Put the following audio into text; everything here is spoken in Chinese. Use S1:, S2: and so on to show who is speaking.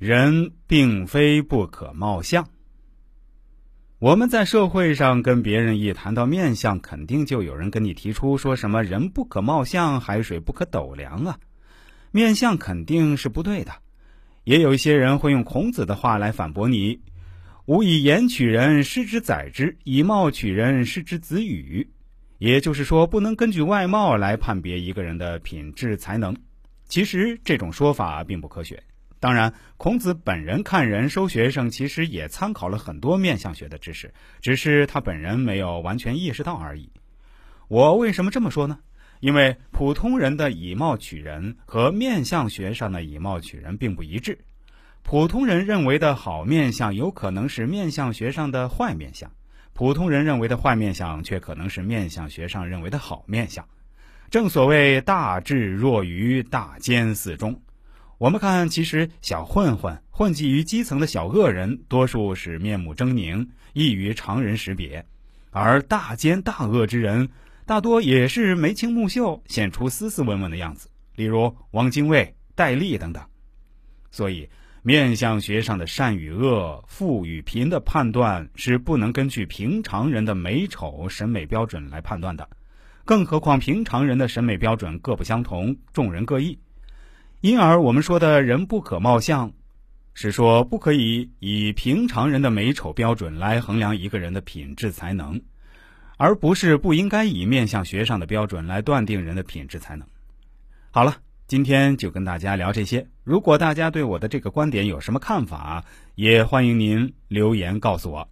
S1: 人并非不可貌相。我们在社会上跟别人一谈到面相，肯定就有人跟你提出说什么“人不可貌相，海水不可斗量”啊，面相肯定是不对的。也有一些人会用孔子的话来反驳你：“吾以言取人，失之宰之；以貌取人，失之子羽。”也就是说，不能根据外貌来判别一个人的品质才能。其实这种说法并不科学。当然，孔子本人看人收学生，其实也参考了很多面相学的知识，只是他本人没有完全意识到而已。我为什么这么说呢？因为普通人的以貌取人和面相学上的以貌取人并不一致。普通人认为的好面相，有可能是面相学上的坏面相；普通人认为的坏面相，却可能是面相学上认为的好面相。正所谓大智若愚，大奸似忠。我们看，其实小混混混迹于基层的小恶人，多数是面目狰狞，易于常人识别；而大奸大恶之人，大多也是眉清目秀，显出斯斯文文的样子。例如汪精卫、戴笠等等。所以，面相学上的善与恶、富与贫的判断，是不能根据平常人的美丑审美标准来判断的。更何况，平常人的审美标准各不相同，众人各异。因而，我们说的人不可貌相，是说不可以以平常人的美丑标准来衡量一个人的品质才能，而不是不应该以面相学上的标准来断定人的品质才能。好了，今天就跟大家聊这些。如果大家对我的这个观点有什么看法，也欢迎您留言告诉我。